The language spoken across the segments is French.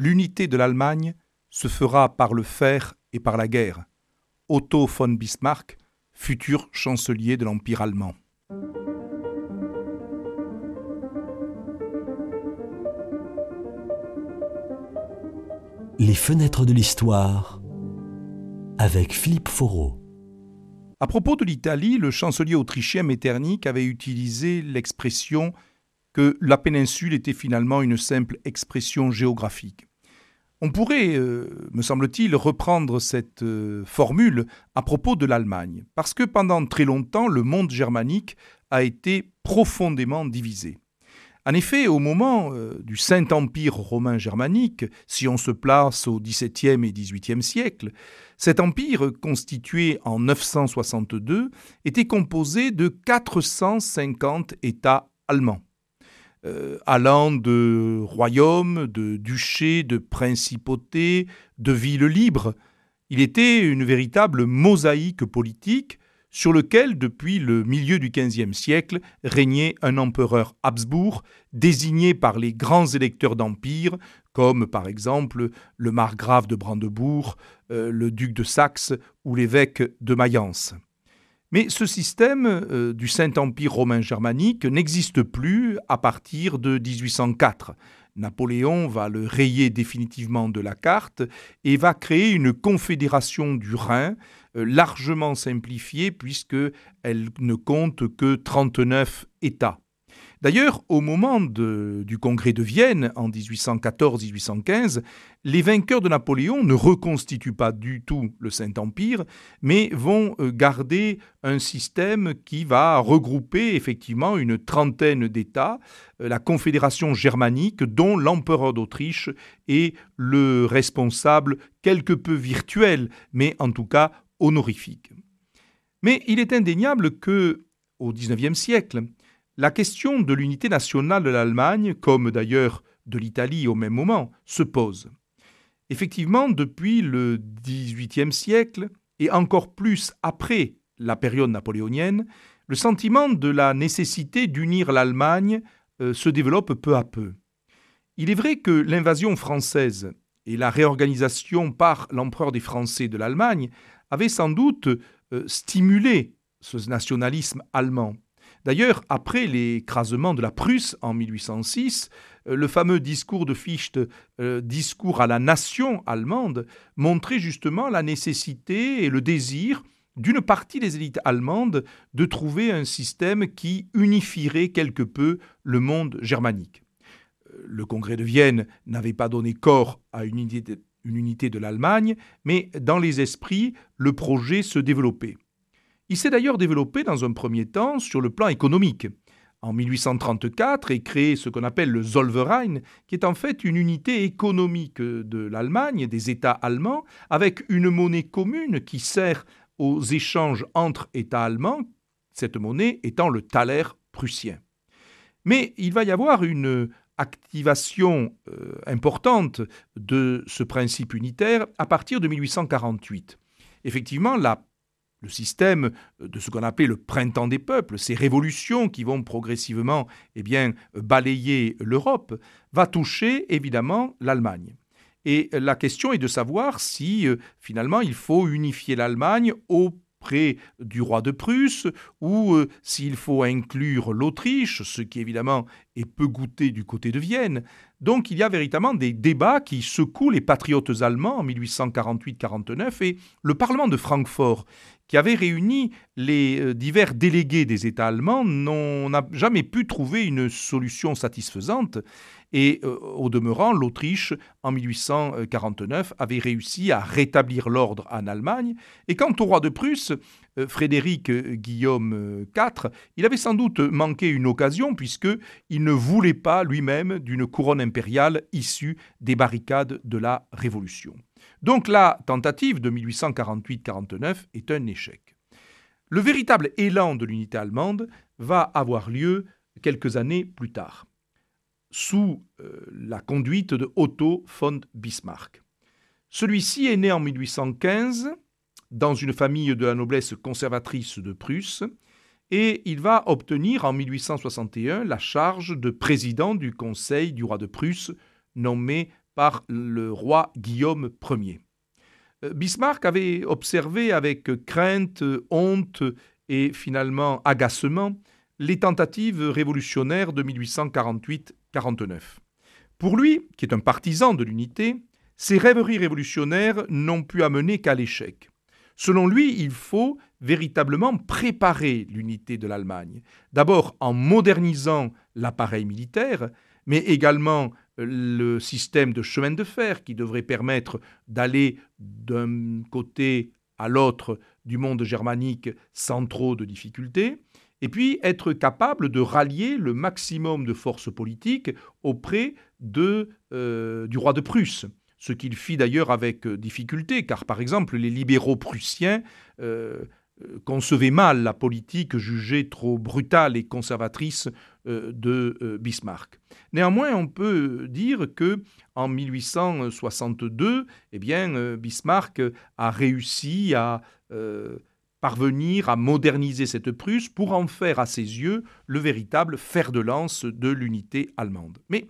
l'unité de l'Allemagne se fera par le fer et par la guerre. Otto von Bismarck, futur chancelier de l'Empire allemand. Les fenêtres de l'histoire avec Philippe Foreau. À propos de l'Italie, le chancelier autrichien Metternich avait utilisé l'expression que la péninsule était finalement une simple expression géographique. On pourrait, euh, me semble-t-il, reprendre cette euh, formule à propos de l'Allemagne, parce que pendant très longtemps, le monde germanique a été profondément divisé. En effet, au moment euh, du Saint-Empire romain germanique, si on se place au XVIIe et XVIIIe siècle, cet empire, constitué en 962, était composé de 450 États allemands. Euh, allant de royaumes, de duchés, de principautés, de villes libres. Il était une véritable mosaïque politique sur lequel, depuis le milieu du XVe siècle, régnait un empereur Habsbourg, désigné par les grands électeurs d'empire, comme par exemple le margrave de Brandebourg, euh, le duc de Saxe ou l'évêque de Mayence. Mais ce système euh, du Saint-Empire romain germanique n'existe plus à partir de 1804. Napoléon va le rayer définitivement de la carte et va créer une confédération du Rhin euh, largement simplifiée puisqu'elle ne compte que 39 États. D'ailleurs, au moment du congrès de Vienne en 1814-1815, les vainqueurs de Napoléon ne reconstituent pas du tout le Saint-Empire, mais vont euh, garder un système qui va regrouper effectivement une trentaine d'États, euh, la Confédération germanique, dont l'empereur d'Autriche est le responsable quelque peu virtuel, mais en tout cas honorifique. Mais il est indéniable que, au XIXe siècle, la question de l'unité nationale de l'Allemagne, comme d'ailleurs de l'Italie au même moment, se pose. Effectivement, depuis le XVIIIe siècle, et encore plus après la période napoléonienne, le sentiment de la nécessité d'unir l'Allemagne euh, se développe peu à peu. Il est vrai que l'invasion française et la réorganisation par l'empereur des Français de l'Allemagne avaient sans doute euh, stimulé ce nationalisme allemand. D'ailleurs, après l'écrasement de la Prusse en 1806, euh, le fameux discours de Fichte, euh, discours à la nation allemande, montrait justement la nécessité et le désir d'une partie des élites allemandes de trouver un système qui unifierait quelque peu le monde germanique. Euh, le congrès de Vienne n'avait pas donné corps à une unité de l'Allemagne, mais dans les esprits, le projet se développait. Il s'est d'ailleurs développé dans un premier temps sur le plan économique. En 1834 est créé ce qu'on appelle le Zollverein, qui est en fait une unité économique de l'Allemagne, des États allemands, avec une monnaie commune qui sert aux échanges entre États allemands, cette monnaie étant le thaler prussien. Mais il va y avoir une activation euh, importante de ce principe unitaire à partir de 1848. Effectivement, la le système de ce qu'on appelait le printemps des peuples, ces révolutions qui vont progressivement eh bien, balayer l'Europe, va toucher évidemment l'Allemagne. Et la question est de savoir si euh, finalement il faut unifier l'Allemagne auprès du roi de Prusse ou euh, s'il faut inclure l'Autriche, ce qui évidemment est peu goûté du côté de Vienne. Donc il y a véritablement des débats qui secouent les patriotes allemands en 1848-49 et le Parlement de Francfort, qui avait réuni les euh, divers délégués des États allemands, n'a jamais pu trouver une solution satisfaisante. Et euh, au demeurant, l'Autriche, en 1849, avait réussi à rétablir l'ordre en Allemagne. Et quant au roi de Prusse, euh, Frédéric Guillaume IV, il avait sans doute manqué une occasion puisqu'il ne voulait pas lui-même d'une couronne impériale issue des barricades de la Révolution. Donc la tentative de 1848-49 est un échec. Le véritable élan de l'unité allemande va avoir lieu quelques années plus tard, sous euh, la conduite de Otto von Bismarck. Celui-ci est né en 1815 dans une famille de la noblesse conservatrice de Prusse et il va obtenir en 1861 la charge de président du Conseil du roi de Prusse nommé par le roi Guillaume Ier. Euh, Bismarck avait observé avec crainte, honte et finalement agacement les tentatives révolutionnaires de 1848-49. Pour lui, qui est un partisan de l'unité, ces rêveries révolutionnaires n'ont pu amener qu'à l'échec. Selon lui, il faut véritablement préparer l'unité de l'Allemagne, d'abord en modernisant l'appareil militaire, mais également le système de chemin de fer qui devrait permettre d'aller d'un côté à l'autre du monde germanique sans trop de difficultés, et puis être capable de rallier le maximum de forces politiques auprès euh, du roi de Prusse. Ce qu'il fit d'ailleurs avec difficulté, car par exemple les libéraux prussiens euh, concevaient mal la politique jugée trop brutale et conservatrice euh, de Bismarck. Néanmoins, on peut dire que en 1862, eh bien, Bismarck a réussi à parvenir à moderniser cette Prusse pour en faire à ses yeux le véritable fer de lance de l'unité allemande. Mais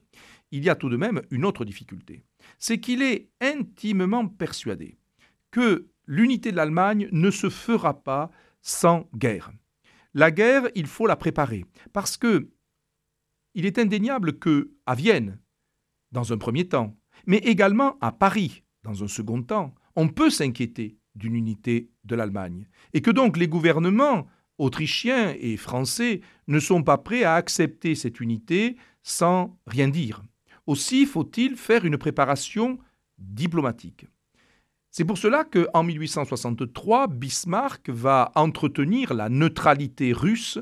il y a tout de même une autre difficulté, c'est qu'il est intimement persuadé que l'unité de l'Allemagne ne se fera pas sans guerre. La guerre, il faut la préparer parce que il est indéniable que à Vienne, dans un premier temps, mais également à Paris, dans un second temps, on peut s'inquiéter d'une unité de l'Allemagne, et que donc les gouvernements autrichiens et français ne sont pas prêts à accepter cette unité sans rien dire. Aussi faut-il faire une préparation diplomatique. C'est pour cela qu'en 1863, Bismarck va entretenir la neutralité russe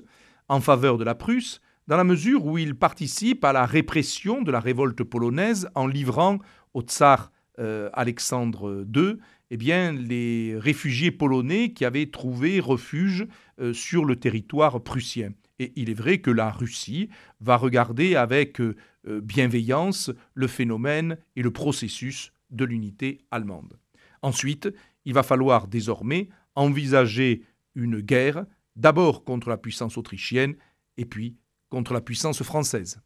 en faveur de la Prusse, dans la mesure où il participe à la répression de la révolte polonaise en livrant au tsar euh, Alexandre II eh bien, les réfugiés polonais qui avaient trouvé refuge euh, sur le territoire prussien. Et il est vrai que la Russie va regarder avec euh, bienveillance le phénomène et le processus de l'unité allemande. Ensuite, il va falloir désormais envisager une guerre, d'abord contre la puissance autrichienne et puis contre la puissance française.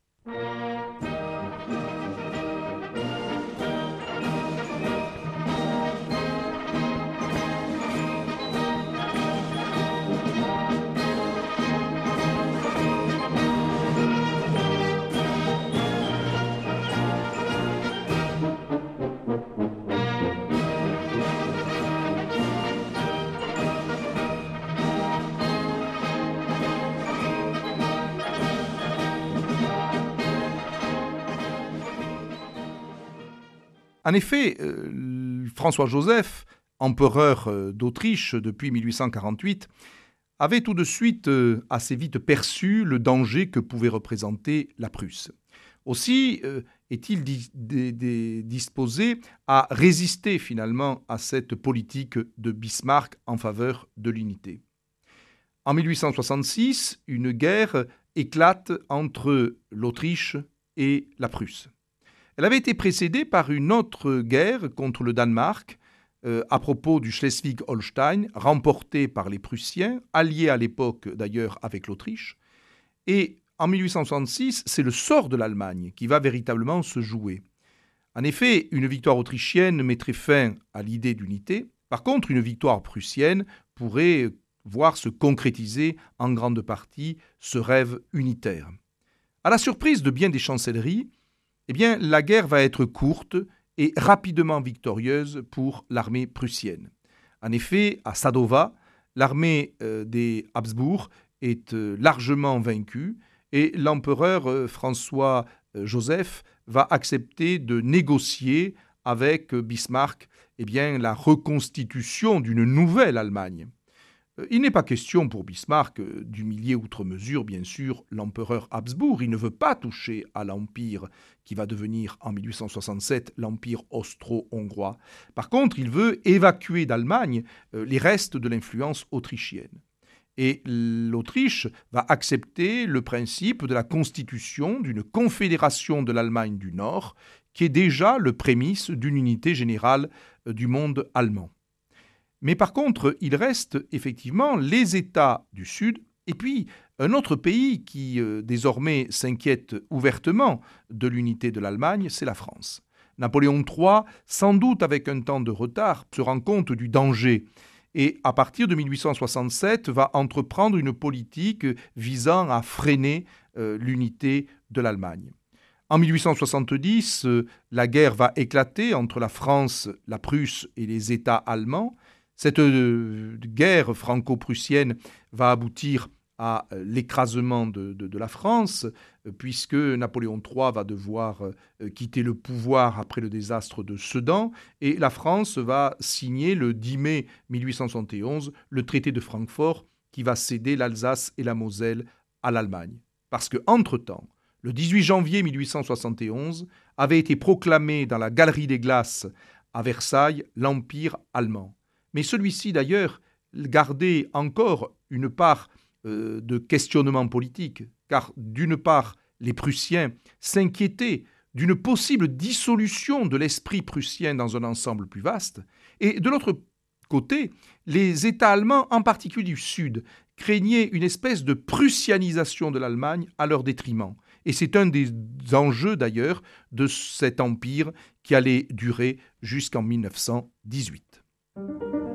En effet, euh, François-Joseph, empereur euh, d'Autriche depuis 1848, avait tout de suite euh, assez vite perçu le danger que pouvait représenter la Prusse. Aussi est-il disposé à résister finalement à cette politique de Bismarck en faveur de l'unité. En 1866, une guerre éclate entre l'Autriche et la Prusse. Elle avait été précédée par une autre guerre contre le Danemark euh, à propos du Schleswig-Holstein, remportée par les Prussiens, alliés à l'époque d'ailleurs avec l'Autriche. Et en 1866, c'est le sort de l'Allemagne qui va véritablement se jouer. En effet, une victoire autrichienne mettrait fin à l'idée d'unité. Par contre, une victoire prussienne pourrait voir se concrétiser en grande partie ce rêve unitaire. À la surprise de bien des chancelleries, eh la guerre va être courte et rapidement victorieuse pour l'armée prussienne. En effet, à Sadova, l'armée euh, des Habsbourg est euh, largement vaincue et l'empereur euh, François Joseph va accepter de négocier avec Bismarck eh bien, la reconstitution d'une nouvelle Allemagne. Euh, il n'est pas question pour Bismarck euh, d'humilier outre mesure, bien sûr, l'empereur Habsbourg. Il ne veut pas toucher à l'empire qui va devenir en 1867 l'empire austro-hongrois. Par contre, il veut évacuer d'Allemagne euh, les restes de l'influence autrichienne. Et l'Autriche va accepter le principe de la constitution d'une confédération de l'Allemagne du Nord, qui est déjà le prémisse d'une unité générale du monde allemand. Mais par contre, il reste effectivement les États du Sud et puis un autre pays qui euh, désormais s'inquiète ouvertement de l'unité de l'Allemagne, c'est la France. Napoléon III, sans doute avec un temps de retard, se rend compte du danger et à partir de 1867 va entreprendre une politique visant à freiner euh, l'unité de l'Allemagne. En 1870, euh, la guerre va éclater entre la France, la Prusse et les États allemands. Cette euh, guerre franco-prussienne va aboutir à euh, l'écrasement de, la France, euh, puisque Napoléon III va devoir quitter le pouvoir après le désastre de Sedan, et la France va signer le 10 mai 1871 le traité de Francfort qui va céder l'Alsace et la Moselle à l'Allemagne. Parce que, entre-temps, le 18 janvier 1871 avait été proclamé dans la Galerie des Glaces à Versailles l'Empire allemand. Mais celui-ci, d'ailleurs, gardait encore une part euh, de questionnement politique, car d'une part, les Prussiens s'inquiétaient d'une possible dissolution de l'esprit prussien dans un ensemble plus vaste, et de l'autre côté, les États allemands, en particulier du Sud, craignaient une espèce de prussianisation de l'Allemagne à leur détriment. Et c'est un des enjeux d'ailleurs de cet empire qui allait durer jusqu'en 1918. Thank you.